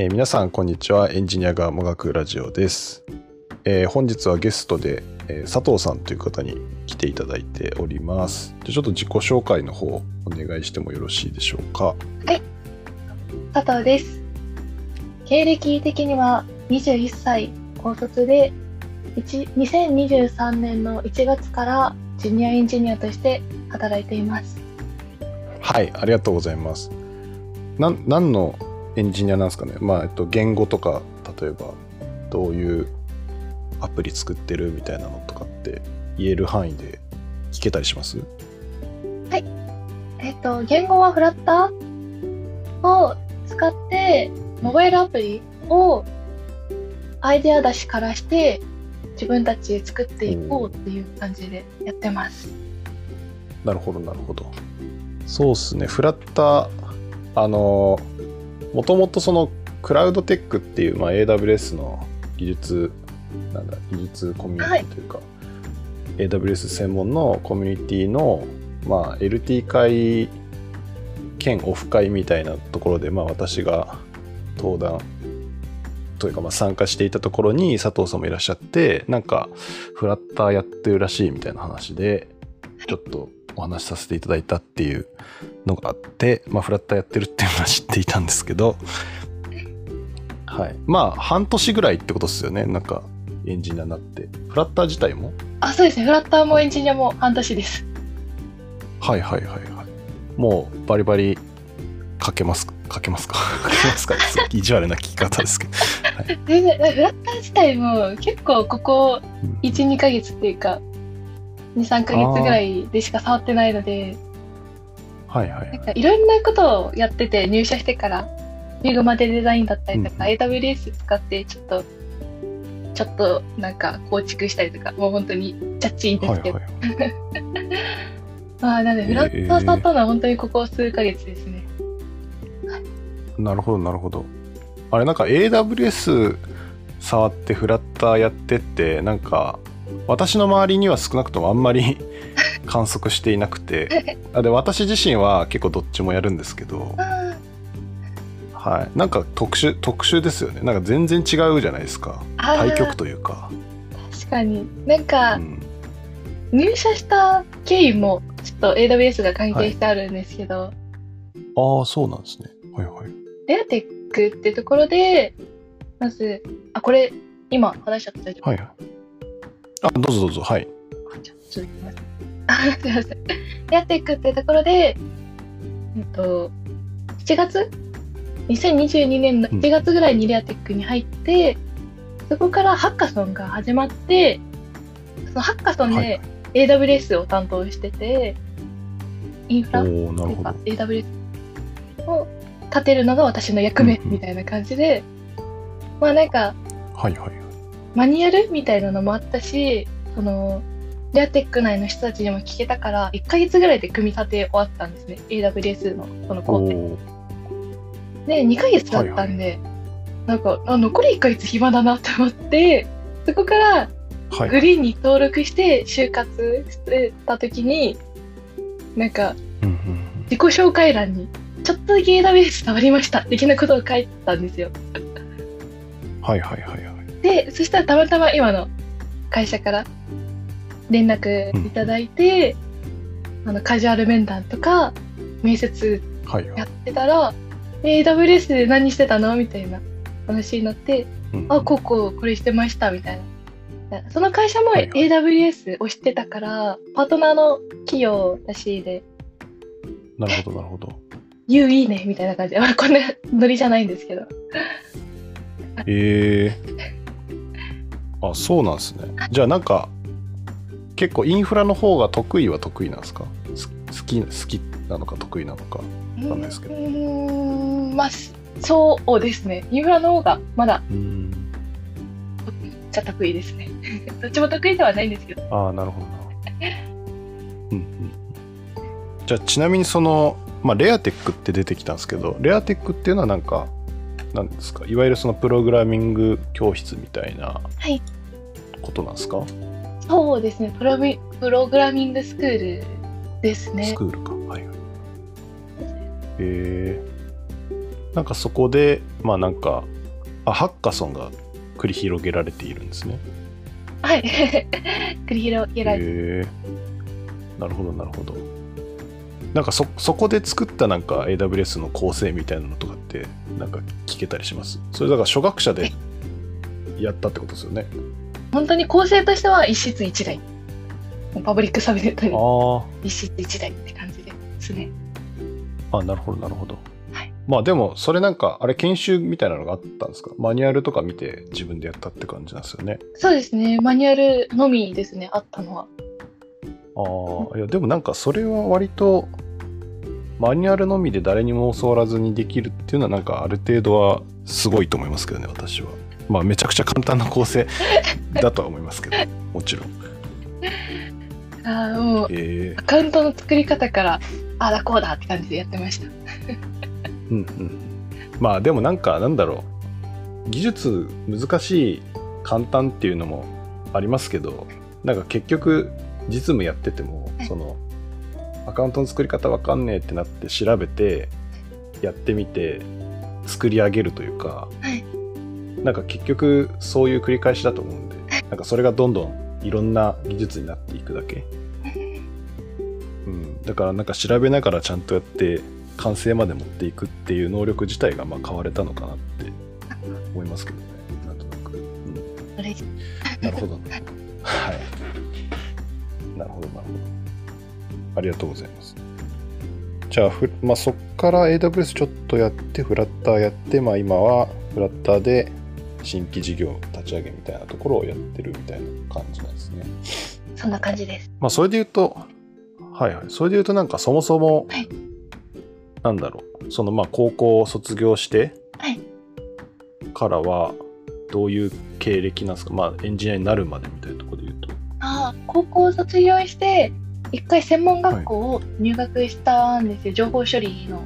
えー皆さんこんにちは。エンジニアがもがくラジオです、えー本日はゲストで、えー佐藤さんという方に来ていただいております。じゃあちょっと自己紹介の方お願いしてもよろしいでしょうか？佐藤です。経歴的には21歳高卒で、1 2023年の1月からジュニアエンジニアとして働いています。はいありがとうございます。何のエンジニアなんですかね。まあ、えっと、言語とか例えばどういうアプリ作ってるみたいなのとかって言える範囲で聞けたりします？えっと、言語はフラッターを使って、モバイルアプリをアイデア出しからして、自分たちで作っていこうっていう感じでやってます。なるほどなるほど。そうっすね。フラッターあのもともとそのクラウドテックっていう、まあ、AWS の技術なんだ技術コミュニティというか、AWS 専門のコミュニティのまあ LT 会兼オフ会みたいなところで、まあ、私が登壇というかまあ参加していたところに佐藤さんもいらっしゃってなんかフラッターやってるらしいみたいな話でちょっとお話しさせていただいたっていうのがあって、まあ、フラッターやってるっていうのは知っていたんですけど、はい。まあ、半年ぐらいってことですよね。なんか、エンジニアになって。フラッター自体も？あ、そうですね。フラッターもエンジニアも半年です。はいはいはいはい。もう、バリバリ書けますか？書けますか？書けますか？すごい意地悪な聞き方ですけど。全然、フラッター自体も結構ここうん1、2ヶ月っていうか、2、3ヶ月ぐらいでしか触ってないので、はいはいはい。なんかいろんなことをやってて入社してから、ミグマでデザインだったりとか、うん AWS 使ってちょっと、ちょっとなんか構築したりとか、もう本当にチャッチいんですけど。はいはい。まあ、なので、フラッター触ったのは本当にここ数ヶ月ですね。なるほどなるほど。あれなんか AWS 触ってフラッターやってってなんか私の周りには少なくともあんまり 観測していなくて。あで私自身は結構どっちもやるんですけど、あはい、なんか特殊特殊ですよね。なんか全然違うじゃないですか。あ対極というか、確かに。なんか、うん、入社した経緯もちょっと AWS が関係してあるんですけど、ああそうなんですね。はいはい。レアテックってところで、まず、あ、これ、今話しちゃった大丈夫？はいはいあどうぞどうぞはいじゃあ続きます。あすいません。レアテックってところで、えっと、7月 ?2022 年の1月ぐらいにレアテックに入って、そこからハッカソンが始まって、そのハッカソンはいで AWS を担当してて、インフラおっていうか AWS を立てるのが私の役目うんうんみたいな感じで、まあなんか、はいはいはいマニュアルみたいなのもあったし、その、レアテック内の人たちにも聞けたから、1ヶ月ぐらいで組み立て終わったんですね。AWS のそのお工程。おで、2ヶ月だったんで、なんか、あ、残り1ヶ月暇だなって思って、そこからはいグリーンに登録して就活してた時に、なんか、うんうんうん自己紹介欄に、ちょっとだけ AWS 触りました、的なことを書いてたんですよ。はいはいはいはいで、そしたらたまたま今の会社から連絡いただいて、あの、カジュアル面談とか、面接はいはい。やってたら、え AWS で何してたの？みたいな話になって、うん。あ、こうこう、これしてました、みたいな。その会社もはいはい。AWS を知ってたから、パートナーの企業らしいで、なるほどなるほど。You いいね、みたいな感じ。で、まあ、こんなノリじゃないんですけど。ええあそうなんですねじゃあなんか結構インフラの方が得意は得意なんですか？す好き好きなのか得意なのかかんないですけどうーん、まあ、そうですね。インフラの方がまだうん得意っちゃ得意ですね。どっちも得意ではないんですけど。ああなるほどなうんうんじゃあちなみにそのまあレアテックって出てきたんですけどレアテックっていうのはなんかなんですか？いわゆるそのプログラミング教室みたいなはいことなんですか、そうですね。プロミプログラミングスクールですねス。クールかはいはいえー、なんかそこでまあなんかあハッカソンが繰り広げられているんですねはい。繰り広げられて。へえなるほどなるほどなんかそそこで作ったなんか AWS の構成みたいなのとかってなんか聞けたりします。それだから初学者でやったってことですよね。本当に構成としては一室一台。パブリックサブネットにあ一室一台って感じですね。ああなるほどなるほど、はい。まあでもそれなんかあれ研修みたいなのがあったんですか？マニュアルとか見て自分でやったって感じなんですよね。そうですね。マニュアルのみですね、あったのは。ああいやでもなんかそれは割とマニュアルのみで誰にも教わらずにできるっていうのはなんかある程度はすごいと思いますけどね私は。まあめちゃくちゃ簡単な構成だとは思いますけど もちろん。ああ、もう、ええアカウントの作り方から、ああだこうだって感じでやってました。うんうん。まあでもなんかなんだろう。技術難しい簡単っていうのもありますけどなんか結局実務やっててもはい。そのアカウントの作り方わかんねえってなって調べてやってみて作り上げるというか、はい。なんか結局そういう繰り返しだと思うんでなんかそれがどんどんいろんな技術になっていくだけ、うん、だからなんか調べながらちゃんとやって完成まで持っていくっていう能力自体がまあ変われたのかなって思いますけどねなんとなく、うん、なるほどね。はい。なるほどなるほどありがとうございますじゃあふ、まあ、そっから AWS ちょっとやってフラッターやって、まあ、今はフラッターで新規事業立ち上げみたいなところをやってるみたいな感じなんですねそんな感じです。まあ、それで言うと、はいはい。それで言うと、なんかそもそも、はいなんだろう、そのまあ高校を卒業してはいからは、どういう経歴なんですか、まあ、エンジニアになるまでみたいなところで言うと。ああ、高校を卒業して、一回専門学校を入学したんですよ、情報処理の。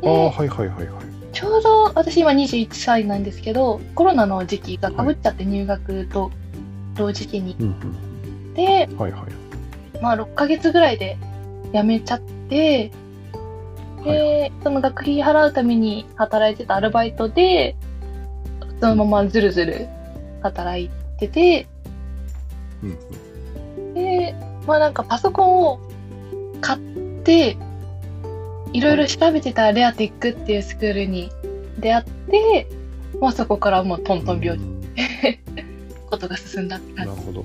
でああ、はいはいはいはい。ちょうど私今21歳なんですけど、コロナの時期がかぶっちゃって入学と同時期に。うんで、うん。はいはい。まあ6ヶ月ぐらいで辞めちゃって、で、その学費払うために働いてたアルバイトで、そのままずるずる働いてて、うんうん。で、まあなんかパソコンを買って、いろいろ調べてたレアテックっていうスクールに出会って、まあそこからもうトントン拍子うん ことが進んだって感じ。なるほど。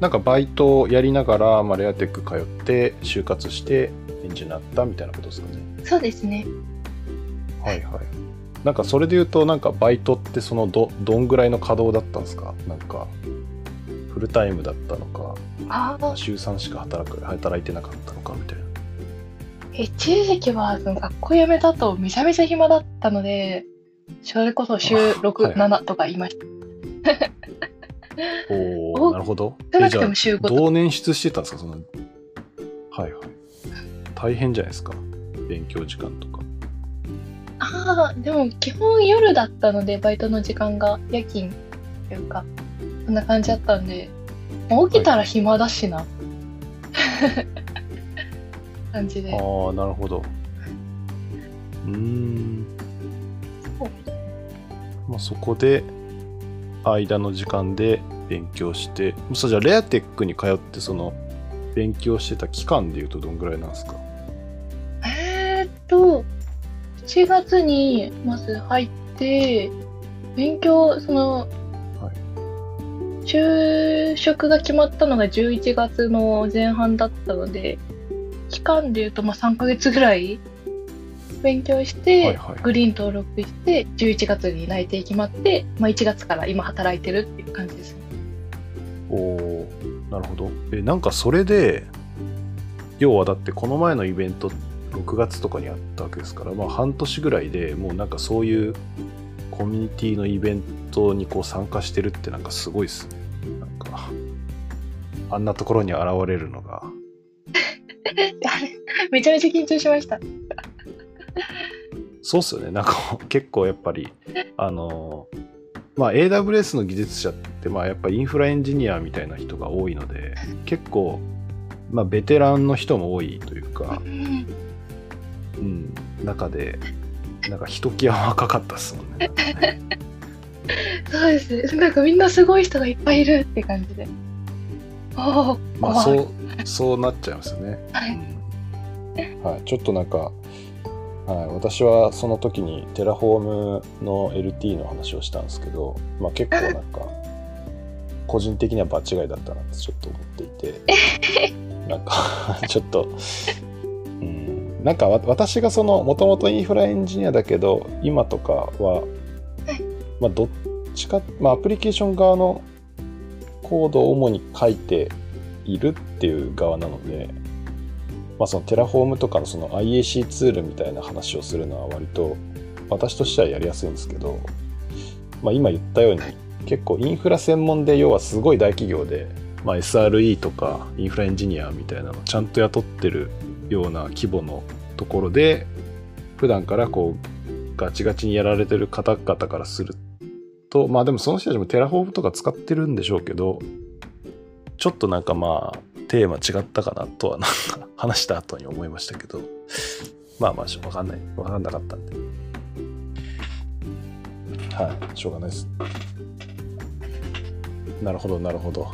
なんかバイトをやりながら、まあ、レアテック通って、就活して、エンジニアになったみたいなことですかね。そうですね。はいはい。なんかそれで言うと、なんかバイトってそのど、どんぐらいの稼働だったんですか？なんか、フルタイムだったのか、週3しか働く、働いてなかったのかみたいな。一時期は学校辞めた後めちゃめちゃ暇だったので、それこそ週あ6、はい7とかいました。お おおなるほど。少なくても週5とか。どう捻出してたんですか？その、はいはい。大変じゃないですか？勉強時間とか。ああ、でも基本夜だったので、バイトの時間が夜勤というか、そんな感じだったんで、起きたら暇だしな。感じで。ああ、なるほど。うーん。そうまあ、そこで、間の時間で勉強して、そうじゃあ、レアテックに通って、その、勉強してた期間でいうとどんぐらいなんですか？えーっと、7月にまず入って、勉強、その、就職が決まったのが11月の前半だったので、期間で言うとまあ3ヶ月ぐらい勉強して、はいはいグリーン登録して、11月に内定決まって、まあ1月から今働いてるっていう感じです。おおなるほど。え、なんかそれで、要はだってこの前のイベント、6月とかにあったわけですから、まあ半年ぐらいでもうなんかそういうコミュニティのイベントにこう参加してるってなんかすごいっすね。あんなところに現れるのが。めちゃめちゃ緊張しました。そうっすよね。なんか結構やっぱり、あの、まあ AWS の技術者って、まあやっぱインフラエンジニアみたいな人が多いので、結構、まあベテランの人も多いというかう、んうん、中でなんかひときわ若かったっすもんね。そうです。なんかみんなすごい人がいっぱいいるって感じで。おお、まあそうそうなっちゃいますよね。はい。うんはい、ちょっとなんか、はい、私はその時に Terraform の LT の話をしたんですけど、まあ、結構なんか個人的には場違いだったなってちょっと思っていて。なんか ちょっと、うん、なんかわ私がそのもともとインフラエンジニアだけど今とかは、まあ、どっちか、まあ、アプリケーション側のコードを主に書いているっていう側なので、まあ、その Terraform とかのその IaC ツールみたいな話をするのは割と私としてはやりやすいんですけど、まあ、今言ったように結構インフラ専門で要はすごい大企業で、まあ、SRE とかインフラエンジニアみたいなのをちゃんと雇ってるような規模のところで普段からこうガチガチにやられてる方々からするとまあでもその人たちも Terraform とか使ってるんでしょうけどちょっとなんかまあテーマ違ったかなとはなんか話した後に思いましたけどまあまあわかんない。わかんなかったんで。はい。しょうがないです。なるほどなるほど。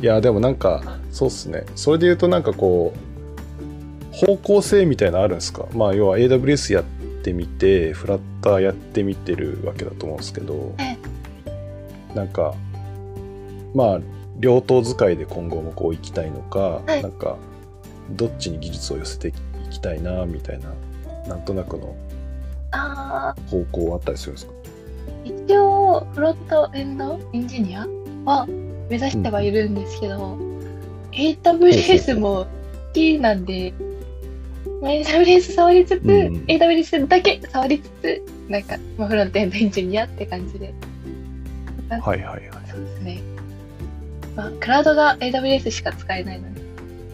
いやでもなんかそうっすね。それで言うとなんかこう方向性みたいなのあるんですか？まあ要は AWS やってみてフラッターやってみてるわけだと思うんですけど。え。なんかまあ両党使いで今後もこう行きたいのか、はい。なんかどっちに技術を寄せていきたいなみたいななんとなくのあ方向はあったりするんですか？ー一応、フロントエンドエンジニアは目指してはいるんですけど、AWS も好きなんで、まあ AWS 触りつつ、うんうん。AWS だけ触りつつ、なんか、まあ、フロントエンドエンジニアって感じで。はいはいはい。そうですね。まあ、クラウドが AWS しか使えないので、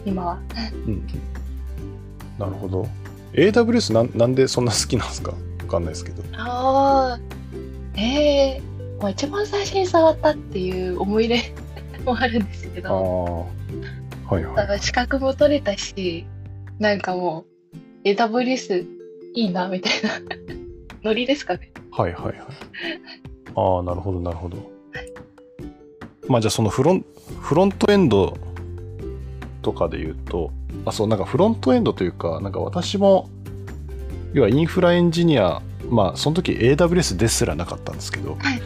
今は。うん。うんなるほど。AWS なんなんでそんな好きなんですか？わかんないですけど。ああ、ええまあ、一番最初に触ったっていう思い入れ もあるんですけああど、はいはい。だから資格も取れたし、なんかもう、AWS いいな、みたいな。ノリですかね。はいはいはい。ああ、なるほどなるほど。まあじゃあそのフロンフロントエンドとかで言うと、あ、そう、なんかフロントエンドというか、なんか私も、要はインフラエンジニア、まあその時 AWS ですらなかったんですけど、はい。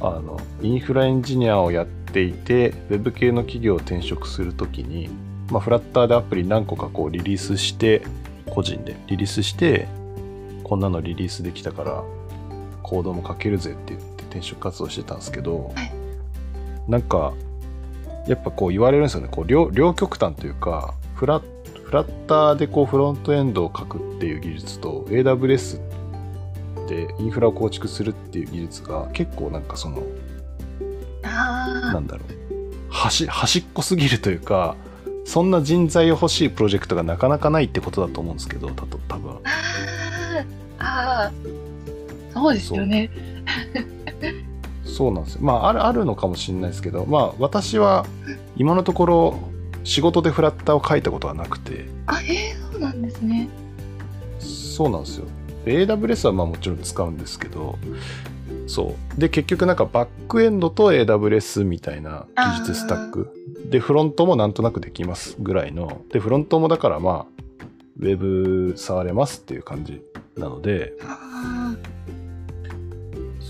あの、インフラエンジニアをやっていて、ウェブ系の企業を転職するときに、まあフラッターでアプリ何個かこうリリースして、個人でリリースして、こんなのリリースできたから、コードも書けるぜって言って転職活動してたんですけど、はいなんかやっぱこう言われるんですよね。こう両両極端というかフラフラッターでこうフロントエンドを書くっていう技術と AWS でインフラを構築するっていう技術が結構なんかそのあなんだろう。端端っこすぎるというかそんな人材を欲しいプロジェクトがなかなかないってことだと思うんですけどたと多分。ああ、そうですよね。そうなんですよ。まあ、ある、あるのかもしれないですけど、まあ、私は今のところ仕事でフラッターを書いたことはなくて、あ、えー、そうなんですね。そうなんですよ。で AWS はまあもちろん使うんですけど、そう。で、結局なんかバックエンドと AWS みたいな技術スタック。で、フロントもなんとなくできますぐらいの。で、フロントもだからまあ、ウェブ触れますっていう感じなので、あ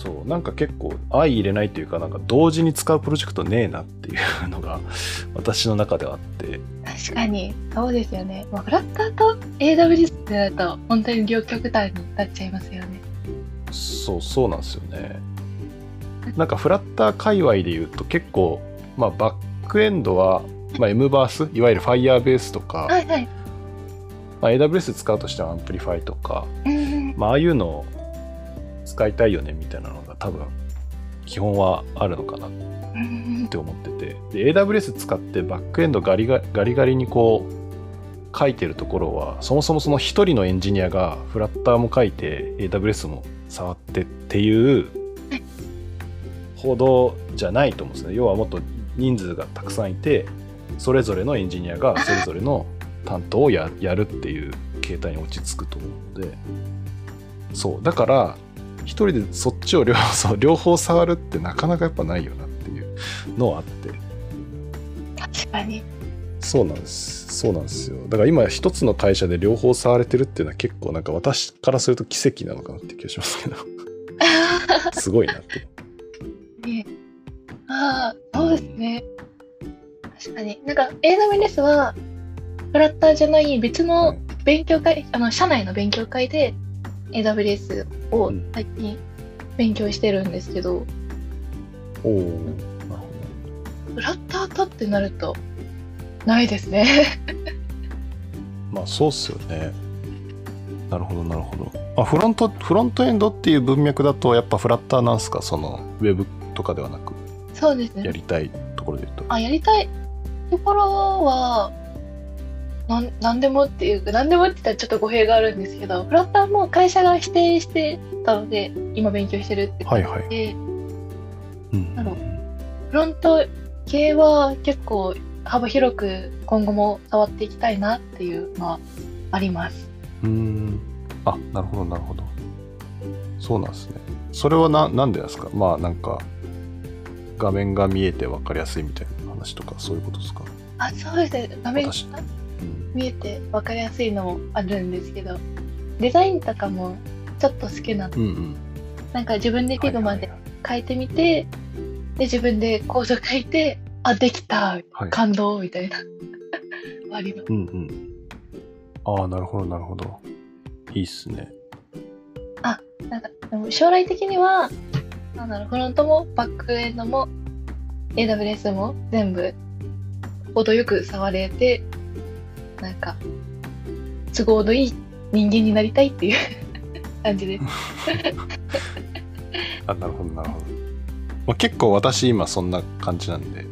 そうなんか結構相入れないというかなんか同時に使うプロジェクトねえなっていうのが 私の中ではあってあ、確かに、そうですよね。まあ、フラッターと AWS ってなると、本当に両極端になっちゃいますよね。そうそうなんですよねなんかフラッター界隈で言うと結構まあバックエンドは、まあ、M バースいわゆる Firebase とか、はいはい。まあ、AWS 使うとしては Amplify とか、うんまあ、ああいうのを使いたいよねみたいなのが多分基本はあるのかな。うん。って思ってて。で AWS 使ってバックエンドガリガガリガリにこう書いてるところはそもそもその一人のエンジニアがフラッターも書いて AWS も触ってっていうほどじゃないと思うんですね。要はもっと人数がたくさんいてそれぞれのエンジニアがそれぞれの担当をややるっていう携帯に落ち着くと思うので。そう。だから一人でそっちを両そう両方触るってなかなかやっぱないよなっていうのはあって。確かに。そうなんです。そうなんです。よ。だから今一つの会社で両方触れてるっていうのは結構なんか私からすると奇跡なのかなって気がしますけど。すごいなって。ね。ああ、そうですね。確かに。なんか AWS は、フラッターじゃない別はのい。勉強会、あの、社内の勉強会で AWS をうん。最近勉強してるんですけど、おおフラッターとってなると、ないですね。ど まあそうっすよね。なるほどなるほど。あフロントフロントエンドっていう文脈だとやっぱフラッターなんすか？そのウェブとかではなく。そうですね。やりたいところで言うと。あ、やりたいところは、なんなんでもっていうか、なんでもって言ったらちょっと語弊があるんですけど、フラッターも会社が指定してたので、今勉強してるってはいはい。で、うん。なるほフロント系は結構幅広く今後も触っていきたいなっていうのはあります。うーん。あなるほどなるほど。そうなんですね。それはななんでですか？まあなんか画面が見えて分かりやすいみたいな話とかそういうことですか、あ、そうですね。画面見えて分かりやすいのもあるんですけど、デザインとかもちょっと好きなの。うんうんなんか自分で Figma ではい書いてみて、で、自分でコード書いて、あ、できたはい感動みたいな。あります。うんうんああなるほどなるほどいいっすねなんか、でも将来的には、なんだろう、フロントもバックエンドも AWS も全部程よく触れて、なんか、都合のいい人間になりたいっていう 感じです。あなるほどなるほど、まあ、結構私今そんな感じなんで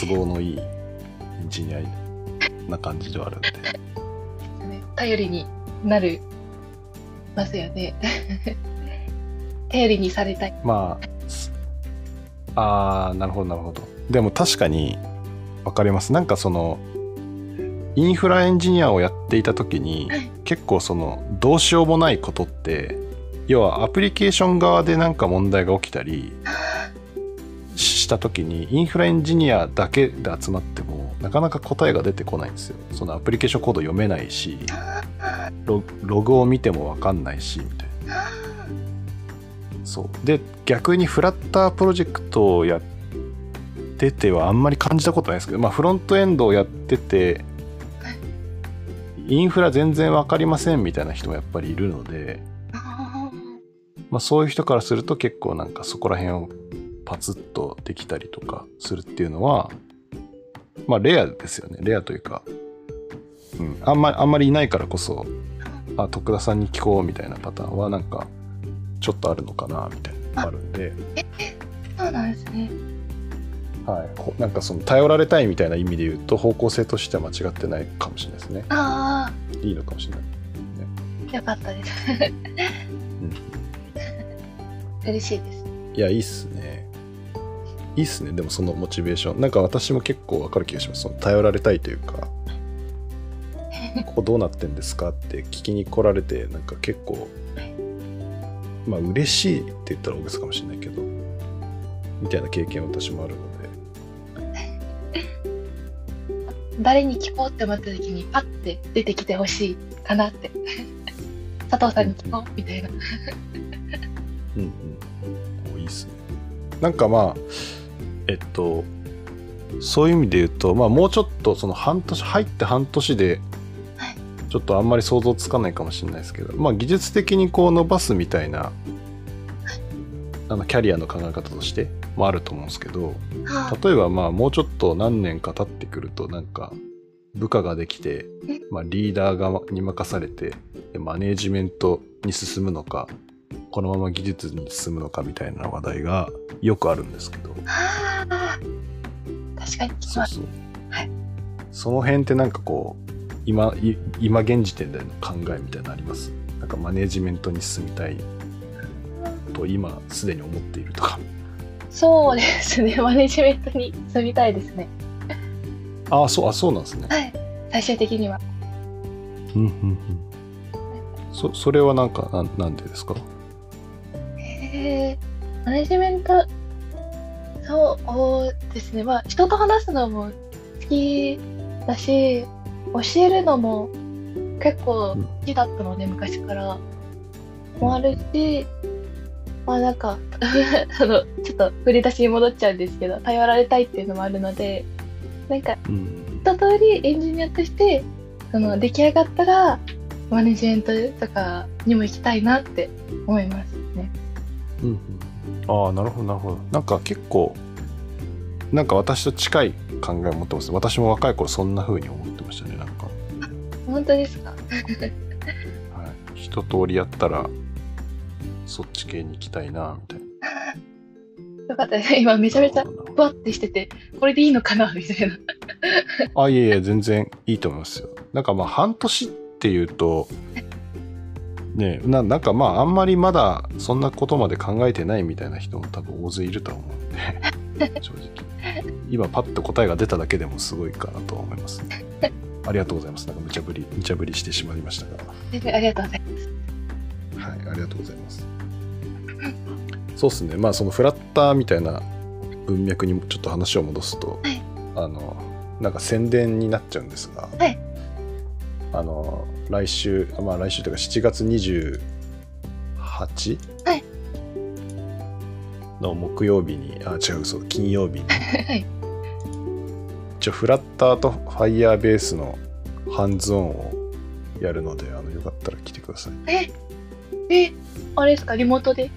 都合のいいエンジニアな感じではあるんでね 頼りになるますよね。頼りにされたい。まあすあーなるほどなるほどでも確かに分かりますなんかそのインフラエンジニアをやっていた時にはい。結構そのどうしようもないことって要はアプリケーション側でなんか問題が起きたりした時にインフラエンジニアだけで集まってもなかなか答えが出てこないんですよ。そのアプリケーションコード読めないしロログを見ても分かんないしみたいな。そう。で逆にフラッタープロジェクトをやっててはあんまり感じたことないですけど、まあ、フロントエンドをやっててインフラ全然分かりませんみたいな人もやっぱりいるので、まあ、そういう人からすると結構なんかそこら辺をパツッとできたりとかするっていうのはまあレアですよね。レアというか、うん、あんまりあんまりいないからこそあ徳田さんに聞こうみたいなパターンはなんかちょっとあるのかなみたいなのがあるんで、そうなんですね。はい、ほなんかその頼られたいみたいな意味で言うと方向性としては間違ってないかもしれないですね。あいいのかもしれない、あ、よかったです。うん、嬉しいです。いやいいっすね。いいっすね。でもそのモチベーション。なんか私も結構わかる気がします。その頼られたいというかここどうなってんですかって聞きに来られてなんか結構まあ嬉しいって言ったら大げさかもしれないけどみたいな経験私もあるので誰に聞こうって思った時にパッて出てきてほしいかなって。佐藤さんに聞こうみたいな。うんうんおいいっすねなんかまあえっとそういう意味で言うとまあもうちょっとその半年入って半年ではいちょっとあんまり想像つかないかもしれないですけどまあ技術的にこう伸ばすみたいなあのキャリアの考え方としてもあると思うんですけどは例えばまあもうちょっと何年か経ってくるとなんか部下ができて、まあ、リーダー側に任されてでマネージメントに進むのかこのまま技術に進むのかみたいな話題がよくあるんですけど。確かに。そうそう、はい。その辺ってなんかこう今い今現時点での考えみたいなのあります？なんかマネージメントに進みたいと今すでに思っているとかそうですね。マネジメントに住みたいですね。ああそうあそうなんですねはい。最終的には。うんうんうんそそれはなんかなんなんでですか？へえマネジメントそうですねまあ人と話すのも好きだし教えるのも結構好きだったので、昔からもあるしまあなんか あのちょっと振り出しに戻っちゃうんですけど頼られたいっていうのもあるのでなんかうん。一通りエンジニアとしてその出来上がったらマネジメントとかにも行きたいなって思いますね。うんうん。ああなるほどなるほど。なんか結構なんか私と近い考えを持ってます私も若い頃そんな風に思ってましたねなんか、本当ですか？はい、一通りやったらそっち系に行きたいなみたいな。よかったです。今めちゃめちゃふわってしてて、これでいいのかなみたいな。どあいえいえ全然いいと思いますよ。なんかまあ半年っていうとねななんかまああんまりまだそんなことまで考えてないみたいな人も多分大勢いると思うんで 正直。今パッと答えが出ただけでもすごいかなとは思います。ねありがとうございます。なんか無茶ぶり無茶ぶりしてしまいましたが。全然ありがとうございます。はいありがとうございますそうですね。まあそのフラッターみたいな文脈にもちょっと話を戻すと、はい。あのなんか宣伝になっちゃうんですが、はい。あの来週まあ来週というか7月 28? はい。の木曜日にあ違うそう金曜日に。はい。一応フラッターとファイヤーベースのハンズオンをやるのであのよかったら来てください。え、え、あれですか？リモートで？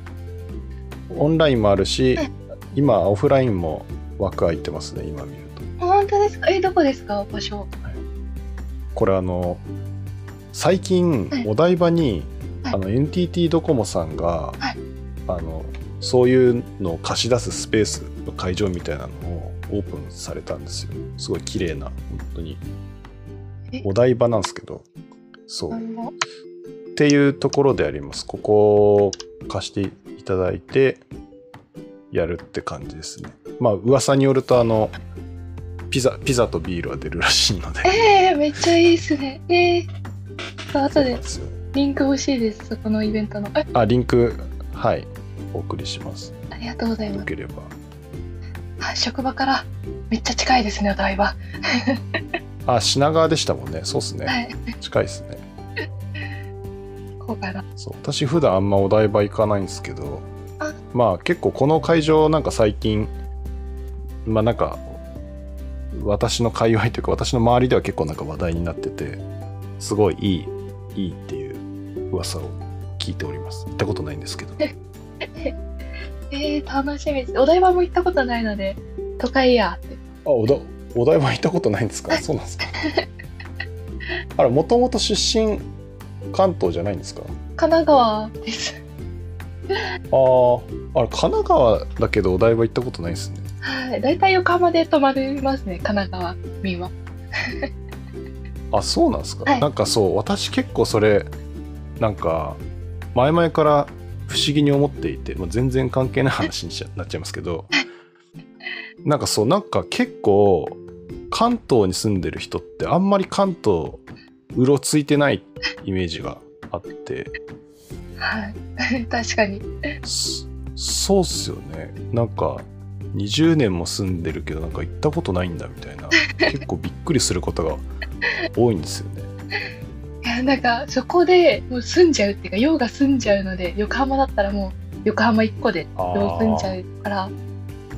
オンラインもあるしはい今オフラインも枠空いてますね今見ると。本当ですか？え、どこですか？場所。これあの最近はい。お台場に、はい。あの NTT ドコモさんが、はい。あのそういうのを貸し出すスペースの会場みたいなのをオープンされたんですよ。すごい綺麗な本当に。え。お台場なんですけど。そうっていうところであります。ここを貸していただいてやるって感じですね。まあ噂によるとあのピザピザとビールは出るらしいので。えー、めっちゃいいっすね。えー、そう後でリンク欲しいです。そこのイベントの。え、あリンクはい。お送りします。ありがとうございます。よければ。あ職場から。めっちゃ近いですね、お台場。あ品川でしたもんね。そうっすね、はい。近いですねこう。かな。そう。私普段あんまお台場行かないんですけどあ。まあ結構この会場なんか最近まあなんか私の界隈というか私の周りでは結構なんか話題になっててすごいいいいいっていう噂を聞いております。行ったことないんですけど。えー、楽しみです。お台場も行ったことないので、都会や。って。あおだお台場行ったことないんですか？そうなんですか。あらもともと出身関東じゃないんですか？神奈川です。あーあれ神奈川だけどお台場行ったことないですねはい。大体横浜で泊まりますね、神奈川民は。あそうなんですか、はいなんかそう私結構それなんか前々から不思議に思っていて、まあ、全然関係ない話になっちゃいますけどなんかそうなんか結構関東に住んでる人ってあんまり関東うろついてないイメージがあって。はい。確かに。そそうっすよね。なんか20年も住んでるけどなんか行ったことないんだみたいな。結構びっくりすることが多いんですよね。いや、なんか、そこでもう住んじゃうっていうか、用が住んじゃうので、横浜だったらもう、横浜一個であ用住んじゃうから、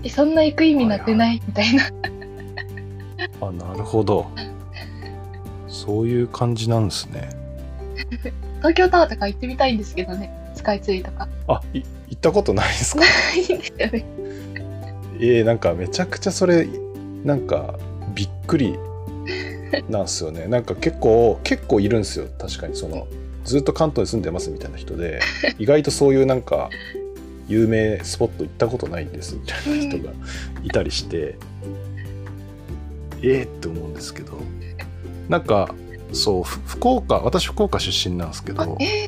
え、そんな行く意味なくないみたいな。あなるほど。そういう感じなんですね 東京タワーとか行ってみたいんですけどね、スカイツリーとか。あい行ったことないですか？ないんですよね。えー、なんかめちゃくちゃそれなんかびっくりなんですよね。なんか結構結構いるんですよ。確かにそのずっと関東に住んでますみたいな人で 意外とそういうなんか有名スポット行ったことないんですみたいな人がいたりしてえーって思うんですけど。なんかそうふ福岡私福岡出身なんですけど、あえ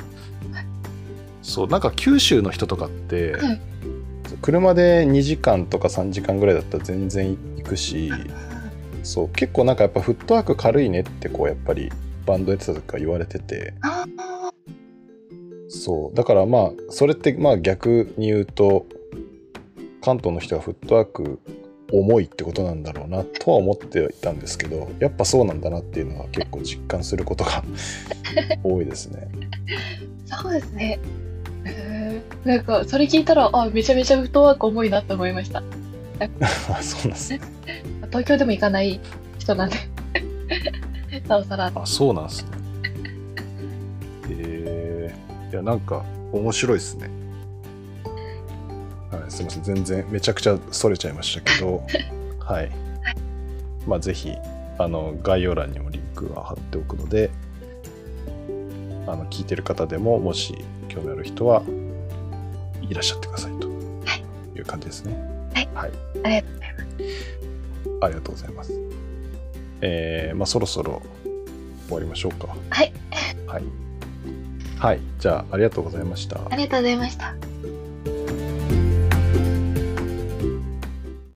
そうなんか九州の人とかって、はい。車で2時間とか3時間ぐらいだったら全然行くしー、そう結構なんかやっぱフットワーク軽いねってこうやっぱりバンドやってた時から言われてて。そうだからまあそれってまあ逆に言うと関東の人はフットワーク重いってことなんだろうなとは思っていたんですけどやっぱそうなんだなっていうのは結構実感することが 多いですね。そうですね。なんか、それ聞いたら、あ、めちゃめちゃフットワーク重いなって思いました。あ そうなんですね。東京でも行かない人なんで。なおさら。あそうなんですね。えー、いやなんか面白いですね。はい、すみません全然めちゃくちゃそれちゃいましたけど、はい。まあぜひあの概要欄にもリンクは貼っておくので、あの聞いてる方でももし興味ある人はいらっしゃってくださいという感じですね。はい。はい。ありがとうございます。ありがとうございます。えー、まあそろそろ終わりましょうか。はい。はい。はい。じゃあ、ありがとうございました。ありがとうございました。